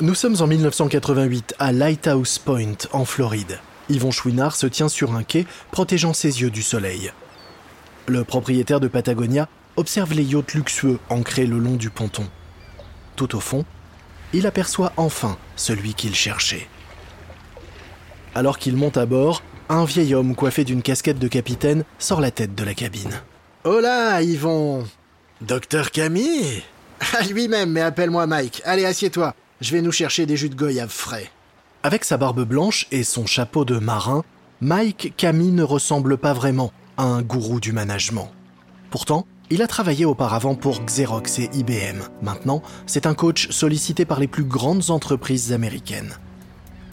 Nous sommes en 1988 à Lighthouse Point, en Floride. Yvon Chouinard se tient sur un quai, protégeant ses yeux du soleil. Le propriétaire de Patagonia observe les yachts luxueux ancrés le long du ponton. Tout au fond, il aperçoit enfin celui qu'il cherchait. Alors qu'il monte à bord, un vieil homme coiffé d'une casquette de capitaine sort la tête de la cabine. Hola, Yvon Docteur Camille À lui-même, mais appelle-moi Mike. Allez, assieds-toi. Je vais nous chercher des jus de goyave frais. Avec sa barbe blanche et son chapeau de marin, Mike Camille ne ressemble pas vraiment à un gourou du management. Pourtant, il a travaillé auparavant pour Xerox et IBM. Maintenant, c'est un coach sollicité par les plus grandes entreprises américaines.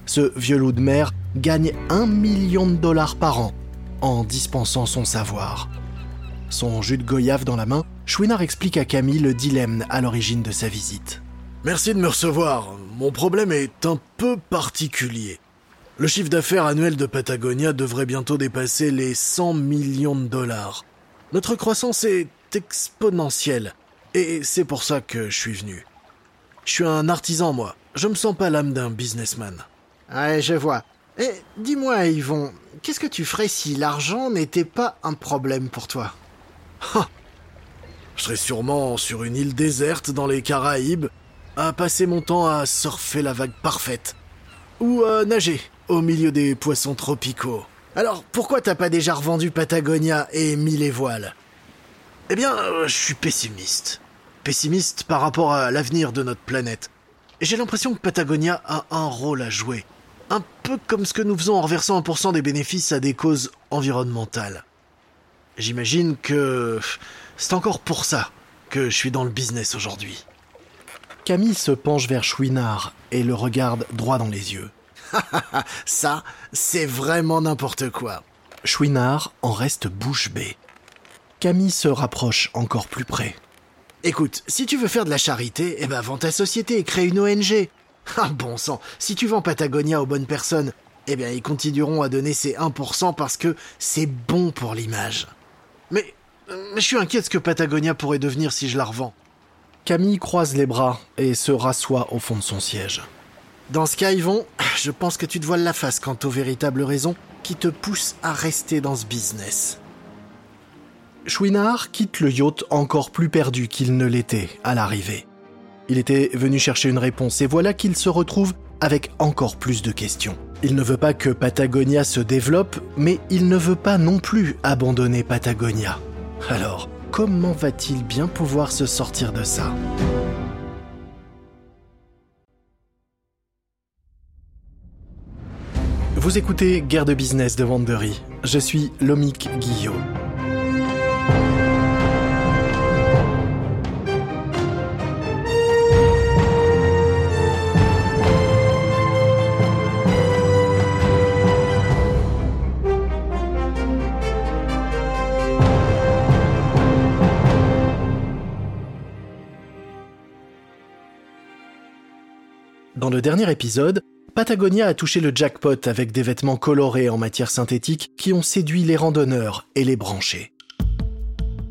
Ce vieux loup de mer gagne un million de dollars par an en dispensant son savoir. Son jus de goyave dans la main, Chouinard explique à Camille le dilemme à l'origine de sa visite. Merci de me recevoir. Mon problème est un peu particulier. Le chiffre d'affaires annuel de Patagonia devrait bientôt dépasser les 100 millions de dollars. Notre croissance est exponentielle. Et c'est pour ça que je suis venu. Je suis un artisan, moi. Je me sens pas l'âme d'un businessman. Ouais, je vois. Et dis-moi, Yvon, qu'est-ce que tu ferais si l'argent n'était pas un problème pour toi? Je serais sûrement sur une île déserte dans les Caraïbes, à passer mon temps à surfer la vague parfaite. Ou à nager au milieu des poissons tropicaux. Alors, pourquoi t'as pas déjà revendu Patagonia et mis les voiles? Eh bien, euh, je suis pessimiste. Pessimiste par rapport à l'avenir de notre planète. J'ai l'impression que Patagonia a un rôle à jouer. Un peu comme ce que nous faisons en reversant 1% des bénéfices à des causes environnementales. J'imagine que c'est encore pour ça que je suis dans le business aujourd'hui. Camille se penche vers Chouinard et le regarde droit dans les yeux. Ça, c'est vraiment n'importe quoi. Chouinard en reste bouche bée. Camille se rapproche encore plus près. Écoute, si tu veux faire de la charité, eh ben vends ta société et crée une ONG. Ah bon sang, si tu vends Patagonia aux bonnes personnes, eh bien ils continueront à donner ces 1% parce que c'est bon pour l'image. Mais, mais je suis inquiet de ce que Patagonia pourrait devenir si je la revends. Camille croise les bras et se rassoit au fond de son siège. Dans ce cas, Yvon, je pense que tu te voiles la face quant aux véritables raisons qui te poussent à rester dans ce business. Chouinard quitte le yacht encore plus perdu qu'il ne l'était à l'arrivée. Il était venu chercher une réponse et voilà qu'il se retrouve avec encore plus de questions. Il ne veut pas que Patagonia se développe, mais il ne veut pas non plus abandonner Patagonia. Alors, comment va-t-il bien pouvoir se sortir de ça? Vous écoutez Guerre de business de Wandery. Je suis Lomik Guillot. Dans le dernier épisode, Patagonia a touché le jackpot avec des vêtements colorés en matière synthétique qui ont séduit les randonneurs et les branchés.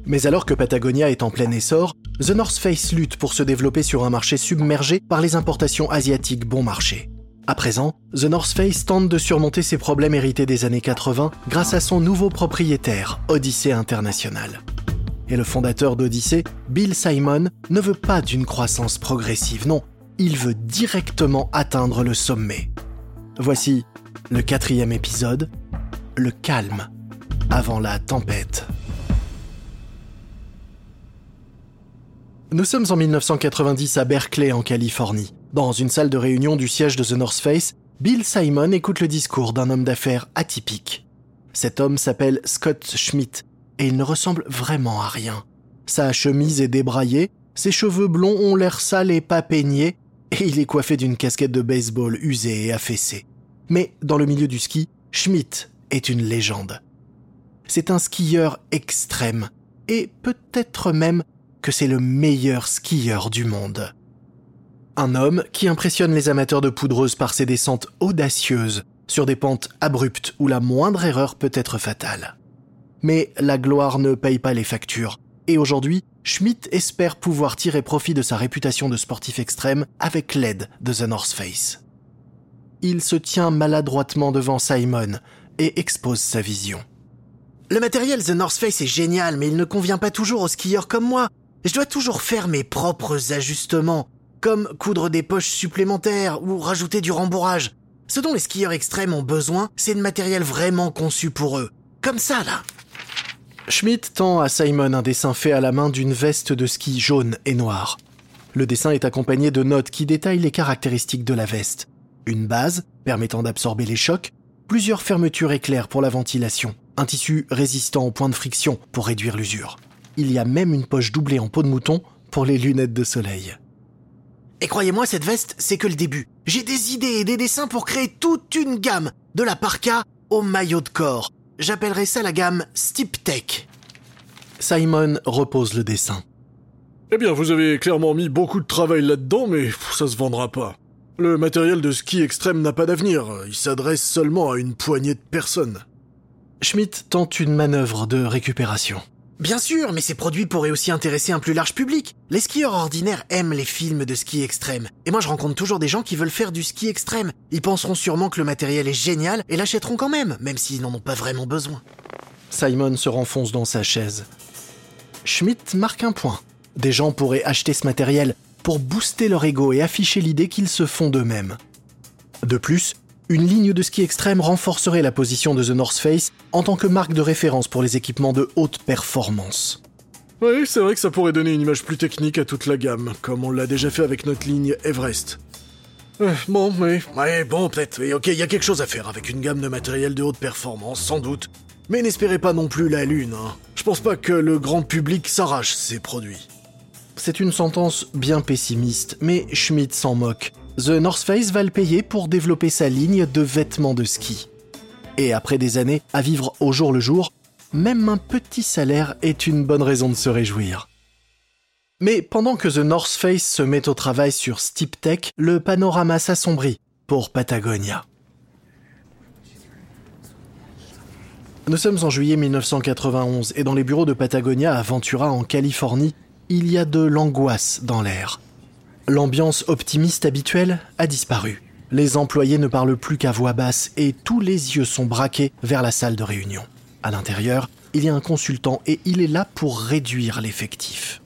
Mais alors que Patagonia est en plein essor, The North Face lutte pour se développer sur un marché submergé par les importations asiatiques bon marché. À présent, The North Face tente de surmonter ses problèmes hérités des années 80 grâce à son nouveau propriétaire, Odyssey International. Et le fondateur d'Odyssey, Bill Simon, ne veut pas d'une croissance progressive, non, il veut directement atteindre le sommet. Voici le quatrième épisode, le calme avant la tempête. Nous sommes en 1990 à Berkeley en Californie. Dans une salle de réunion du siège de The North Face, Bill Simon écoute le discours d'un homme d'affaires atypique. Cet homme s'appelle Scott Schmidt et il ne ressemble vraiment à rien. Sa chemise est débraillée, ses cheveux blonds ont l'air sales et pas peignés, et il est coiffé d'une casquette de baseball usée et affaissée. Mais dans le milieu du ski, Schmidt est une légende. C'est un skieur extrême, et peut-être même que c'est le meilleur skieur du monde. Un homme qui impressionne les amateurs de poudreuse par ses descentes audacieuses sur des pentes abruptes où la moindre erreur peut être fatale. Mais la gloire ne paye pas les factures. Et aujourd'hui, Schmidt espère pouvoir tirer profit de sa réputation de sportif extrême avec l'aide de The North Face. Il se tient maladroitement devant Simon et expose sa vision. Le matériel The North Face est génial, mais il ne convient pas toujours aux skieurs comme moi. Je dois toujours faire mes propres ajustements, comme coudre des poches supplémentaires ou rajouter du rembourrage. Ce dont les skieurs extrêmes ont besoin, c'est de matériel vraiment conçu pour eux. Comme ça, là. Schmidt tend à Simon un dessin fait à la main d'une veste de ski jaune et noire. Le dessin est accompagné de notes qui détaillent les caractéristiques de la veste. Une base, permettant d'absorber les chocs, plusieurs fermetures éclairs pour la ventilation, un tissu résistant aux points de friction pour réduire l'usure. Il y a même une poche doublée en peau de mouton pour les lunettes de soleil. Et croyez-moi, cette veste, c'est que le début. J'ai des idées et des dessins pour créer toute une gamme, de la parka au maillot de corps. J'appellerai ça la gamme Steep Tech. Simon repose le dessin. Eh bien, vous avez clairement mis beaucoup de travail là-dedans, mais ça se vendra pas. Le matériel de ski extrême n'a pas d'avenir, il s'adresse seulement à une poignée de personnes. Schmidt tente une manœuvre de récupération. Bien sûr, mais ces produits pourraient aussi intéresser un plus large public. Les skieurs ordinaires aiment les films de ski extrême. Et moi je rencontre toujours des gens qui veulent faire du ski extrême. Ils penseront sûrement que le matériel est génial et l'achèteront quand même, même s'ils n'en ont pas vraiment besoin. Simon se renfonce dans sa chaise. Schmidt marque un point. Des gens pourraient acheter ce matériel pour booster leur ego et afficher l'idée qu'ils se font d'eux-mêmes. De plus, une ligne de ski extrême renforcerait la position de The North Face en tant que marque de référence pour les équipements de haute performance. Oui, c'est vrai que ça pourrait donner une image plus technique à toute la gamme, comme on l'a déjà fait avec notre ligne Everest. Euh, bon, mais... Ouais, bon, peut-être, oui, ok, il y a quelque chose à faire avec une gamme de matériel de haute performance, sans doute. Mais n'espérez pas non plus la lune, hein. Je pense pas que le grand public s'arrache ces produits. C'est une sentence bien pessimiste, mais Schmidt s'en moque. The North Face va le payer pour développer sa ligne de vêtements de ski. Et après des années à vivre au jour le jour, même un petit salaire est une bonne raison de se réjouir. Mais pendant que The North Face se met au travail sur Steep Tech, le panorama s'assombrit pour Patagonia. Nous sommes en juillet 1991 et dans les bureaux de Patagonia à Ventura en Californie, il y a de l'angoisse dans l'air. L'ambiance optimiste habituelle a disparu. Les employés ne parlent plus qu'à voix basse et tous les yeux sont braqués vers la salle de réunion. À l'intérieur, il y a un consultant et il est là pour réduire l'effectif.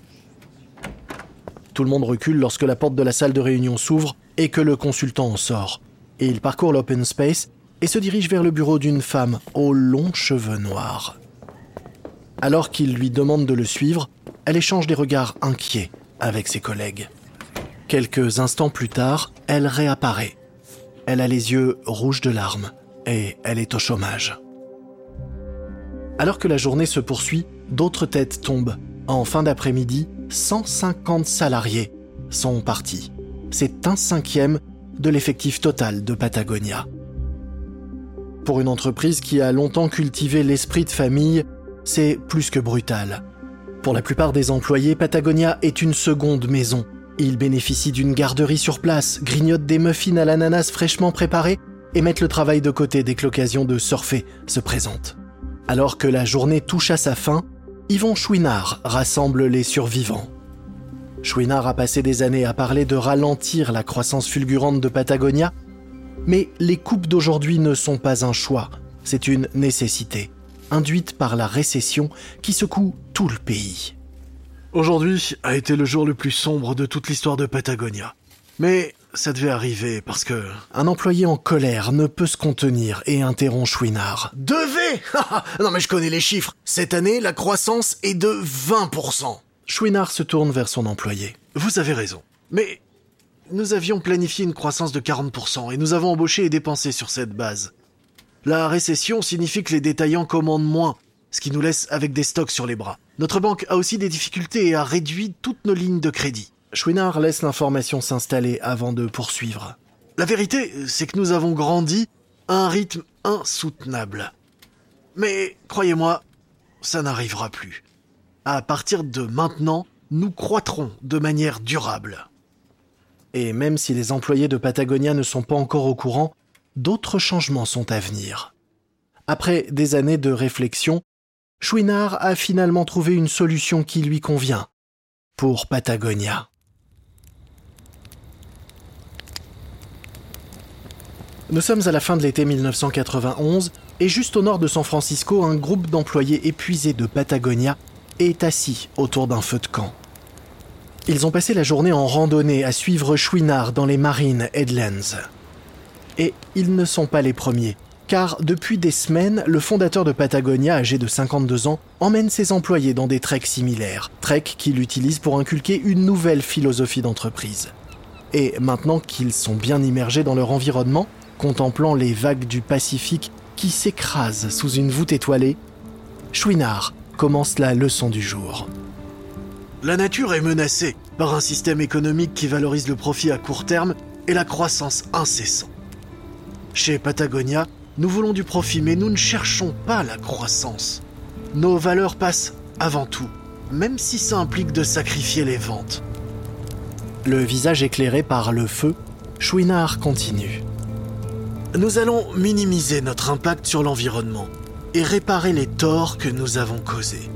Tout le monde recule lorsque la porte de la salle de réunion s'ouvre et que le consultant en sort. Il parcourt l'open space et se dirige vers le bureau d'une femme aux longs cheveux noirs. Alors qu'il lui demande de le suivre, elle échange des regards inquiets avec ses collègues. Quelques instants plus tard, elle réapparaît. Elle a les yeux rouges de larmes et elle est au chômage. Alors que la journée se poursuit, d'autres têtes tombent. En fin d'après-midi, 150 salariés sont partis. C'est un cinquième de l'effectif total de Patagonia. Pour une entreprise qui a longtemps cultivé l'esprit de famille, c'est plus que brutal. Pour la plupart des employés, Patagonia est une seconde maison ils bénéficient d'une garderie sur place, grignotent des muffins à l'ananas fraîchement préparés et mettent le travail de côté dès que l'occasion de surfer se présente. Alors que la journée touche à sa fin, Yvon Chouinard rassemble les survivants. Chouinard a passé des années à parler de ralentir la croissance fulgurante de Patagonia, mais les coupes d'aujourd'hui ne sont pas un choix, c'est une nécessité, induite par la récession qui secoue tout le pays. Aujourd'hui a été le jour le plus sombre de toute l'histoire de Patagonia. Mais ça devait arriver parce que... Un employé en colère ne peut se contenir et interrompt Chouinard. Devait Non mais je connais les chiffres. Cette année, la croissance est de 20%. Chouinard se tourne vers son employé. Vous avez raison. Mais nous avions planifié une croissance de 40% et nous avons embauché et dépensé sur cette base. La récession signifie que les détaillants commandent moins, ce qui nous laisse avec des stocks sur les bras. Notre banque a aussi des difficultés et a réduit toutes nos lignes de crédit. Chouinard laisse l'information s'installer avant de poursuivre. La vérité, c'est que nous avons grandi à un rythme insoutenable. Mais croyez-moi, ça n'arrivera plus. À partir de maintenant, nous croîtrons de manière durable. Et même si les employés de Patagonia ne sont pas encore au courant, d'autres changements sont à venir. Après des années de réflexion, Chouinard a finalement trouvé une solution qui lui convient. Pour Patagonia. Nous sommes à la fin de l'été 1991 et juste au nord de San Francisco, un groupe d'employés épuisés de Patagonia est assis autour d'un feu de camp. Ils ont passé la journée en randonnée à suivre Chouinard dans les Marine Headlands. Et ils ne sont pas les premiers, car depuis des semaines, le fondateur de Patagonia, âgé de 52 ans, emmène ses employés dans des treks similaires, treks qu'il utilise pour inculquer une nouvelle philosophie d'entreprise. Et maintenant qu'ils sont bien immergés dans leur environnement, contemplant les vagues du Pacifique qui s'écrasent sous une voûte étoilée, Chouinard commence la leçon du jour. La nature est menacée par un système économique qui valorise le profit à court terme et la croissance incessante. Chez Patagonia, nous voulons du profit, mais nous ne cherchons pas la croissance. Nos valeurs passent avant tout, même si ça implique de sacrifier les ventes. Le visage éclairé par le feu, Chouinard continue. Nous allons minimiser notre impact sur l'environnement et réparer les torts que nous avons causés.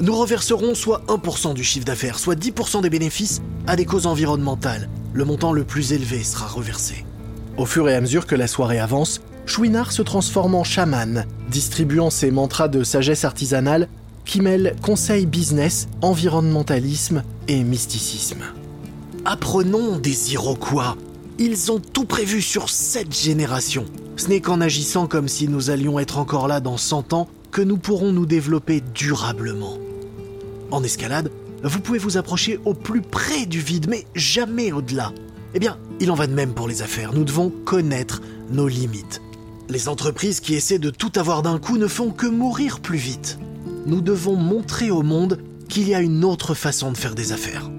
Nous reverserons soit 1% du chiffre d'affaires, soit 10% des bénéfices à des causes environnementales. Le montant le plus élevé sera reversé. Au fur et à mesure que la soirée avance, Chouinard se transforme en chaman, distribuant ses mantras de sagesse artisanale qui mêlent conseil business, environnementalisme et mysticisme. Apprenons des Iroquois ils ont tout prévu sur cette génération. Ce n'est qu'en agissant comme si nous allions être encore là dans 100 ans que nous pourrons nous développer durablement. En escalade, vous pouvez vous approcher au plus près du vide, mais jamais au-delà. Eh bien, il en va de même pour les affaires. Nous devons connaître nos limites. Les entreprises qui essaient de tout avoir d'un coup ne font que mourir plus vite. Nous devons montrer au monde qu'il y a une autre façon de faire des affaires.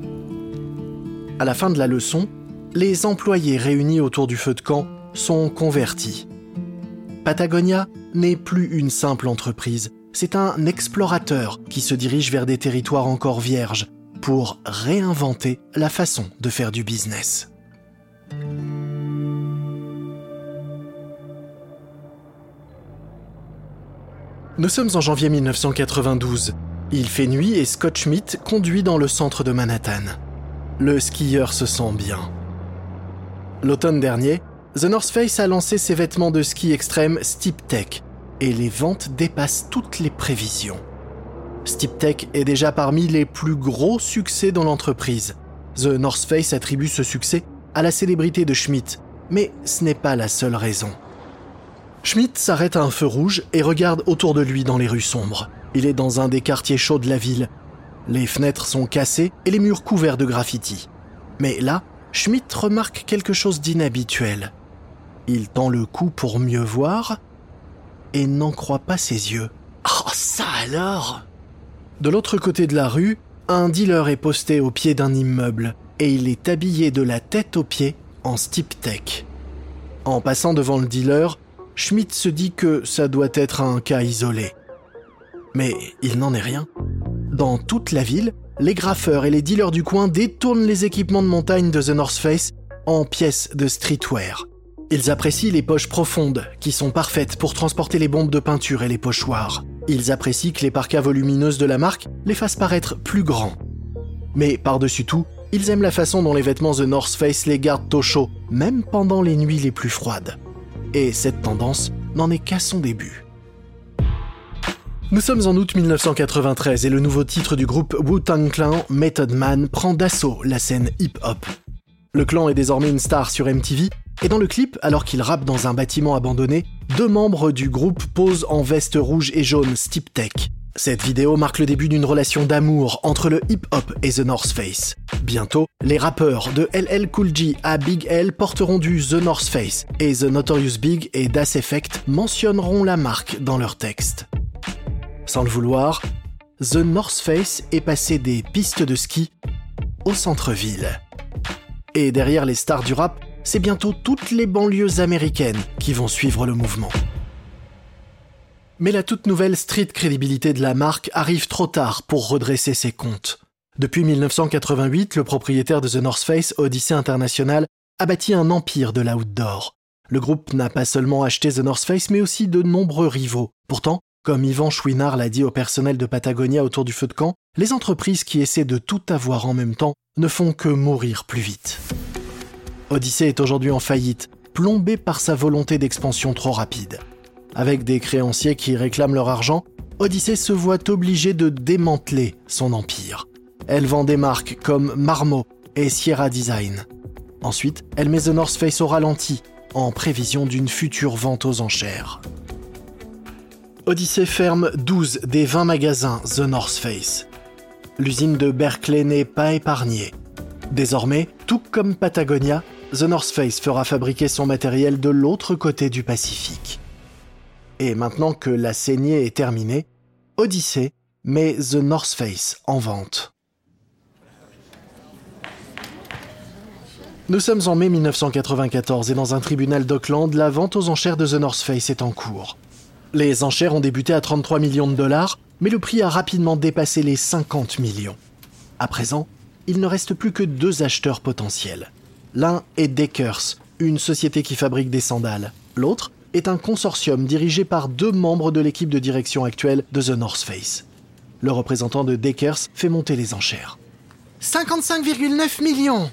À la fin de la leçon, les employés réunis autour du feu de camp sont convertis. Patagonia n'est plus une simple entreprise, c'est un explorateur qui se dirige vers des territoires encore vierges pour réinventer la façon de faire du business. Nous sommes en janvier 1992. Il fait nuit et Scott Schmidt conduit dans le centre de Manhattan. Le skieur se sent bien. L'automne dernier, The North Face a lancé ses vêtements de ski extrême Steep Tech et les ventes dépassent toutes les prévisions. Steep Tech est déjà parmi les plus gros succès dans l'entreprise. The North Face attribue ce succès à la célébrité de Schmidt, mais ce n'est pas la seule raison. Schmidt s'arrête à un feu rouge et regarde autour de lui dans les rues sombres. Il est dans un des quartiers chauds de la ville. Les fenêtres sont cassées et les murs couverts de graffitis. Mais là, Schmidt remarque quelque chose d'inhabituel. Il tend le cou pour mieux voir et n'en croit pas ses yeux. Oh, ça alors De l'autre côté de la rue, un dealer est posté au pied d'un immeuble et il est habillé de la tête aux pieds en steep tech. En passant devant le dealer, Schmidt se dit que ça doit être un cas isolé. Mais il n'en est rien. Dans toute la ville, les graffeurs et les dealers du coin détournent les équipements de montagne de The North Face en pièces de streetwear. Ils apprécient les poches profondes, qui sont parfaites pour transporter les bombes de peinture et les pochoirs. Ils apprécient que les parkas volumineuses de la marque les fassent paraître plus grands. Mais par-dessus tout, ils aiment la façon dont les vêtements The North Face les gardent au chaud, même pendant les nuits les plus froides. Et cette tendance n'en est qu'à son début. Nous sommes en août 1993 et le nouveau titre du groupe Wu-Tang Clan, Method Man, prend d'assaut la scène hip-hop. Le clan est désormais une star sur MTV, et dans le clip, alors qu'il rappe dans un bâtiment abandonné, deux membres du groupe posent en veste rouge et jaune Steep Tech. Cette vidéo marque le début d'une relation d'amour entre le hip-hop et The North Face. Bientôt, les rappeurs de LL Cool J à Big L porteront du The North Face, et The Notorious Big et Das Effect mentionneront la marque dans leurs textes. Sans le vouloir, The North Face est passé des pistes de ski au centre-ville. Et derrière les stars du rap, c'est bientôt toutes les banlieues américaines qui vont suivre le mouvement. Mais la toute nouvelle street crédibilité de la marque arrive trop tard pour redresser ses comptes. Depuis 1988, le propriétaire de The North Face, Odyssey International, a bâti un empire de l'outdoor. Le groupe n'a pas seulement acheté The North Face, mais aussi de nombreux rivaux. Pourtant, Comme Yvan Chouinard l'a dit au personnel de Patagonia autour du feu de camp, les entreprises qui essaient de tout avoir en même temps ne font que mourir plus vite. Odyssey est aujourd'hui en faillite, plombé par sa volonté d'expansion trop rapide. Avec des créanciers qui réclament leur argent, Odyssey se voit obligé de démanteler son empire. Elle vend des marques comme Marmot et Sierra Design. Ensuite, elle met The North Face au ralenti, en prévision d'une future vente aux enchères. Odyssey ferme 12 des 20 magasins The North Face. L'usine de Berkeley n'est pas épargnée. Désormais, tout comme Patagonia, The North Face fera fabriquer son matériel de l'autre côté du Pacifique. Et maintenant que la saignée est terminée, Odyssey met The North Face en vente. Nous sommes en mai 1994 et dans un tribunal d'Auckland, la vente aux enchères de The North Face est en cours. Les enchères ont débuté à 33 millions de dollars, mais le prix a rapidement dépassé les 50 millions. À présent, il ne reste plus que deux acheteurs potentiels. L'un est Deckers, une société qui fabrique des sandales. L'autre est un consortium dirigé par deux membres de l'équipe de direction actuelle de The North Face. Le représentant de Deckers fait monter les enchères. 55,9 millions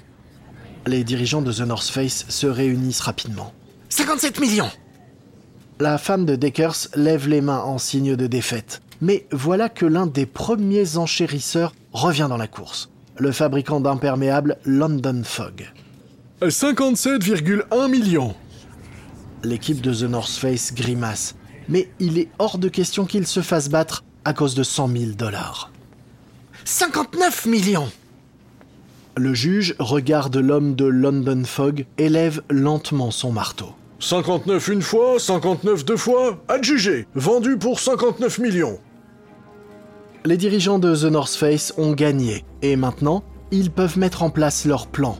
les dirigeants de The North Face se réunissent rapidement. 57 millions La femme de Deckers lève les mains en signe de défaite. Mais voilà que l'un des premiers enchérisseurs revient dans la course. Le fabricant d'imperméables London Fog. 57,1 millions L'équipe de The North Face grimace. Mais il est hors de question qu'il se fasse battre à cause de 100 000 dollars. 59 millions le juge regarde l'homme de London Fog et lève lentement son marteau. 59 une fois, 59 deux fois, adjugé, vendu pour 59 millions. Les dirigeants de The North Face ont gagné et maintenant, ils peuvent mettre en place leur plan.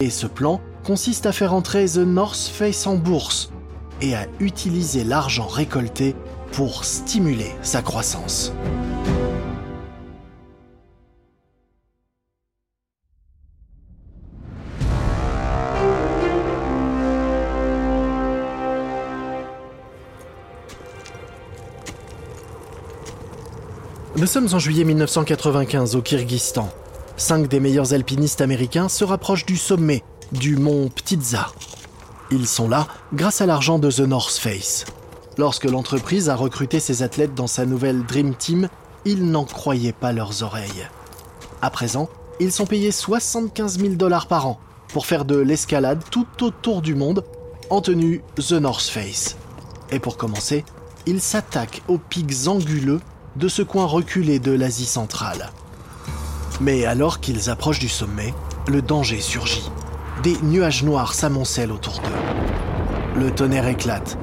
Et ce plan consiste à faire entrer The North Face en bourse et à utiliser l'argent récolté pour stimuler sa croissance. Nous sommes en juillet 1995 au Kyrgyzstan. Cinq des meilleurs alpinistes américains se rapprochent du sommet du mont Ptitsa. Ils sont là grâce à l'argent de The North Face. Lorsque l'entreprise a recruté ses athlètes dans sa nouvelle Dream Team, ils n'en croyaient pas leurs oreilles. À présent, ils sont payés 75 000 dollars par an pour faire de l'escalade tout autour du monde en tenue The North Face. Et pour commencer, ils s'attaquent aux pics anguleux de ce coin reculé de l'Asie centrale. Mais alors qu'ils approchent du sommet, le danger surgit. Des nuages noirs s'amoncellent autour d'eux. Le tonnerre éclate.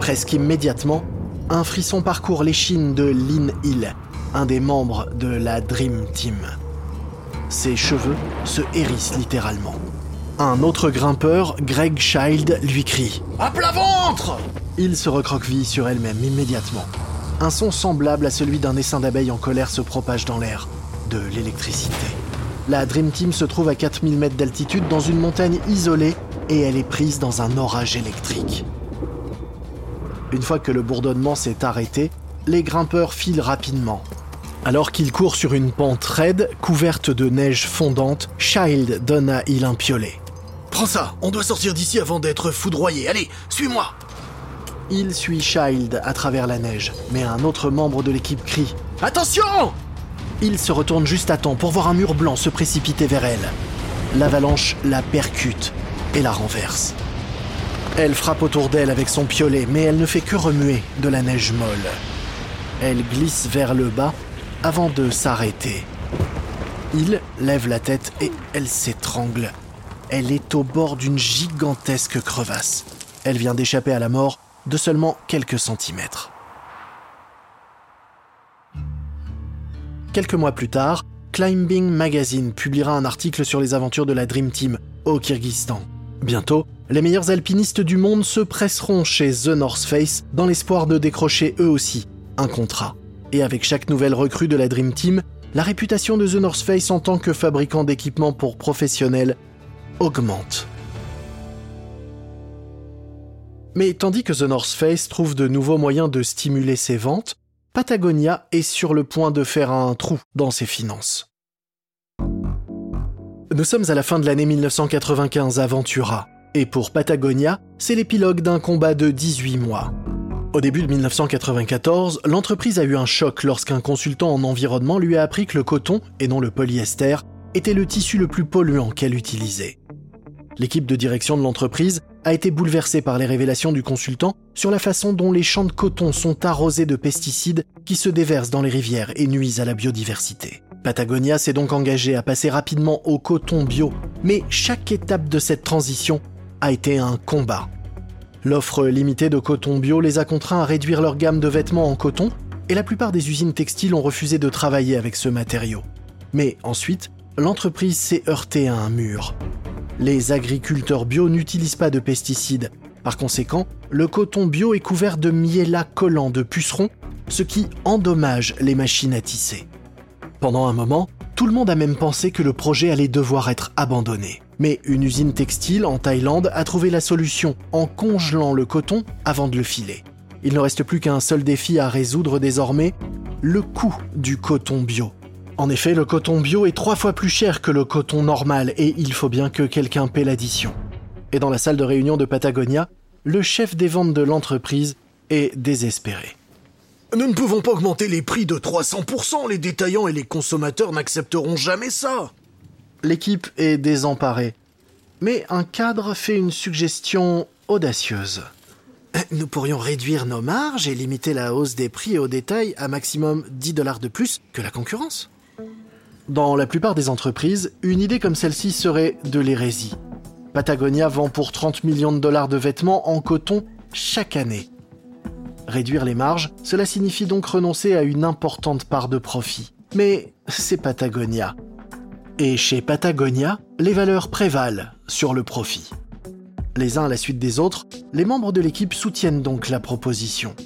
Presque immédiatement, un frisson parcourt l'échine de Lin Hill, un des membres de la Dream Team. Ses cheveux se hérissent littéralement. Un autre grimpeur, Greg Child, lui crie À plat ventre Il se recroqueville sur elle-même immédiatement. Un son semblable à celui d'un essaim d'abeilles en colère se propage dans l'air. De l'électricité. La Dream Team se trouve à 4000 mètres d'altitude dans une montagne isolée et elle est prise dans un orage électrique. Une fois que le bourdonnement s'est arrêté, les grimpeurs filent rapidement. Alors qu'ils courent sur une pente raide, couverte de neige fondante, Child donne à Il un piolet. Prends ça, on doit sortir d'ici avant d'être foudroyé. Allez, suis-moi il suit Child à travers la neige, mais un autre membre de l'équipe crie Attention Il se retourne juste à temps pour voir un mur blanc se précipiter vers elle. L'avalanche la percute et la renverse. Elle frappe autour d'elle avec son piolet, mais elle ne fait que remuer de la neige molle. Elle glisse vers le bas avant de s'arrêter. Il lève la tête et elle s'étrangle. Elle est au bord d'une gigantesque crevasse. Elle vient d'échapper à la mort de seulement quelques centimètres. Quelques mois plus tard, Climbing Magazine publiera un article sur les aventures de la Dream Team au Kyrgyzstan. Bientôt, les meilleurs alpinistes du monde se presseront chez The North Face dans l'espoir de décrocher eux aussi un contrat. Et avec chaque nouvelle recrue de la Dream Team, la réputation de The North Face en tant que fabricant d'équipements pour professionnels augmente. Mais tandis que The North Face trouve de nouveaux moyens de stimuler ses ventes, Patagonia est sur le point de faire un trou dans ses finances. Nous sommes à la fin de l'année 1995 à Ventura, et pour Patagonia, c'est l'épilogue d'un combat de 18 mois. Au début de 1994, l'entreprise a eu un choc lorsqu'un consultant en environnement lui a appris que le coton, et non le polyester, était le tissu le plus polluant qu'elle utilisait. L'équipe de direction de l'entreprise a été bouleversée par les révélations du consultant sur la façon dont les champs de coton sont arrosés de pesticides qui se déversent dans les rivières et nuisent à la biodiversité. Patagonia s'est donc engagé à passer rapidement au coton bio, mais chaque étape de cette transition a été un combat. L'offre limitée de coton bio les a contraints à réduire leur gamme de vêtements en coton, et la plupart des usines textiles ont refusé de travailler avec ce matériau. Mais ensuite, l'entreprise s'est heurtée à un mur. Les agriculteurs bio n'utilisent pas de pesticides. Par conséquent, le coton bio est couvert de miella collant de pucerons, ce qui endommage les machines à tisser. Pendant un moment, tout le monde a même pensé que le projet allait devoir être abandonné. Mais une usine textile en Thaïlande a trouvé la solution en congelant le coton avant de le filer. Il ne reste plus qu'un seul défi à résoudre désormais, le coût du coton bio. En effet, le coton bio est trois fois plus cher que le coton normal et il faut bien que quelqu'un paie l'addition. Et dans la salle de réunion de Patagonia, le chef des ventes de l'entreprise est désespéré. Nous ne pouvons pas augmenter les prix de 300%, les détaillants et les consommateurs n'accepteront jamais ça. L'équipe est désemparée. Mais un cadre fait une suggestion audacieuse. Nous pourrions réduire nos marges et limiter la hausse des prix au détail à maximum 10 dollars de plus que la concurrence. Dans la plupart des entreprises, une idée comme celle-ci serait de l'hérésie. Patagonia vend pour 30 millions de dollars de vêtements en coton chaque année. Réduire les marges, cela signifie donc renoncer à une importante part de profit. Mais c'est Patagonia. Et chez Patagonia, les valeurs prévalent sur le profit. Les uns à la suite des autres, les membres de l'équipe soutiennent donc la proposition.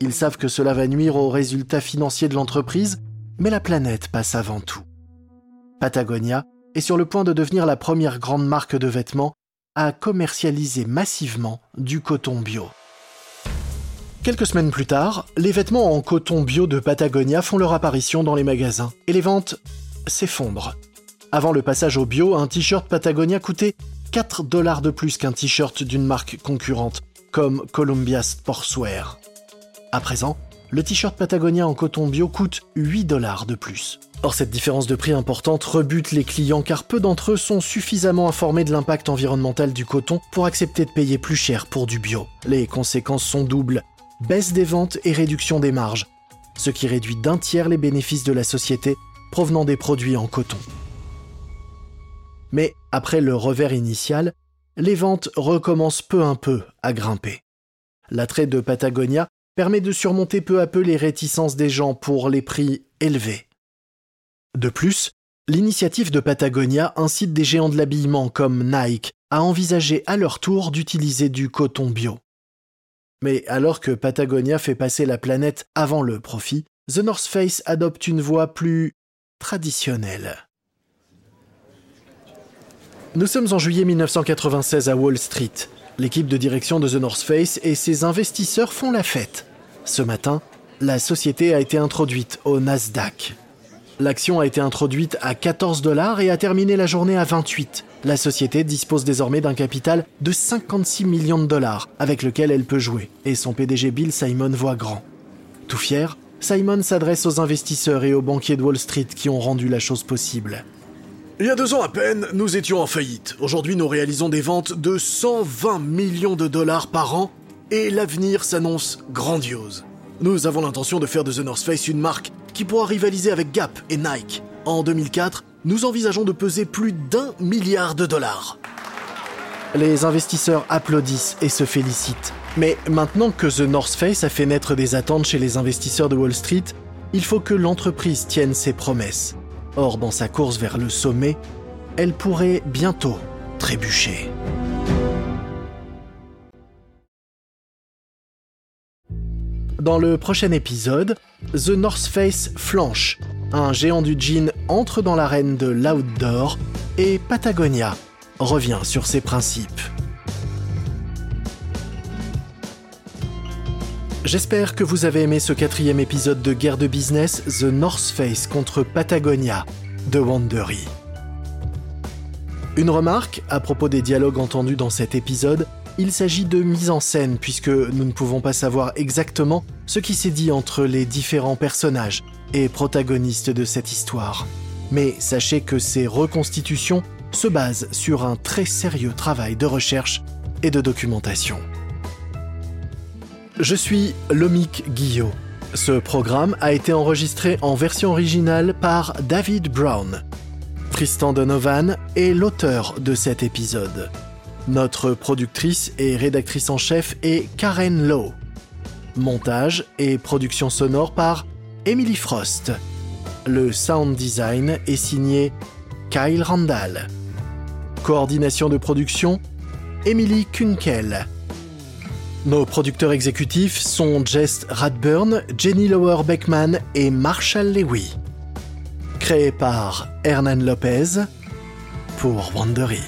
Ils savent que cela va nuire aux résultats financiers de l'entreprise, mais la planète passe avant tout. Patagonia est sur le point de devenir la première grande marque de vêtements à commercialiser massivement du coton bio. Quelques semaines plus tard, les vêtements en coton bio de Patagonia font leur apparition dans les magasins et les ventes s'effondrent. Avant le passage au bio, un t-shirt Patagonia coûtait 4 dollars de plus qu'un t-shirt d'une marque concurrente, comme Columbia Sportswear. À présent, le t-shirt Patagonia en coton bio coûte 8 dollars de plus. Or, cette différence de prix importante rebute les clients car peu d'entre eux sont suffisamment informés de l'impact environnemental du coton pour accepter de payer plus cher pour du bio. Les conséquences sont doubles baisse des ventes et réduction des marges, ce qui réduit d'un tiers les bénéfices de la société provenant des produits en coton. Mais après le revers initial, les ventes recommencent peu à peu à grimper. L'attrait de Patagonia permet de surmonter peu à peu les réticences des gens pour les prix élevés. De plus, l'initiative de Patagonia incite des géants de l'habillement comme Nike à envisager à leur tour d'utiliser du coton bio. Mais alors que Patagonia fait passer la planète avant le profit, The North Face adopte une voie plus traditionnelle. Nous sommes en juillet 1996 à Wall Street. L'équipe de direction de The North Face et ses investisseurs font la fête. Ce matin, la société a été introduite au Nasdaq. L'action a été introduite à 14 dollars et a terminé la journée à 28. La société dispose désormais d'un capital de 56 millions de dollars avec lequel elle peut jouer, et son PDG Bill Simon voit grand. Tout fier, Simon s'adresse aux investisseurs et aux banquiers de Wall Street qui ont rendu la chose possible. Il y a deux ans à peine, nous étions en faillite. Aujourd'hui, nous réalisons des ventes de 120 millions de dollars par an et l'avenir s'annonce grandiose. Nous avons l'intention de faire de The North Face une marque qui pourra rivaliser avec Gap et Nike. En 2004, nous envisageons de peser plus d'un milliard de dollars. Les investisseurs applaudissent et se félicitent. Mais maintenant que The North Face a fait naître des attentes chez les investisseurs de Wall Street, il faut que l'entreprise tienne ses promesses. Or, dans sa course vers le sommet, elle pourrait bientôt trébucher. Dans le prochain épisode, The North Face flanche, un géant du jean entre dans l'arène de l'outdoor et Patagonia revient sur ses principes. J'espère que vous avez aimé ce quatrième épisode de Guerre de Business, The North Face contre Patagonia de Wandery. Une remarque à propos des dialogues entendus dans cet épisode, il s'agit de mise en scène puisque nous ne pouvons pas savoir exactement ce qui s'est dit entre les différents personnages et protagonistes de cette histoire. Mais sachez que ces reconstitutions se basent sur un très sérieux travail de recherche et de documentation. Je suis Lomic Guillot. Ce programme a été enregistré en version originale par David Brown. Tristan Donovan est l'auteur de cet épisode. Notre productrice et rédactrice en chef est Karen Lowe. Montage et production sonore par Emily Frost. Le sound design est signé Kyle Randall. Coordination de production Emily Kunkel. Nos producteurs exécutifs sont Jess Radburn, Jenny Lower Beckman et Marshall Lewy. Créé par Hernan Lopez pour Wandery.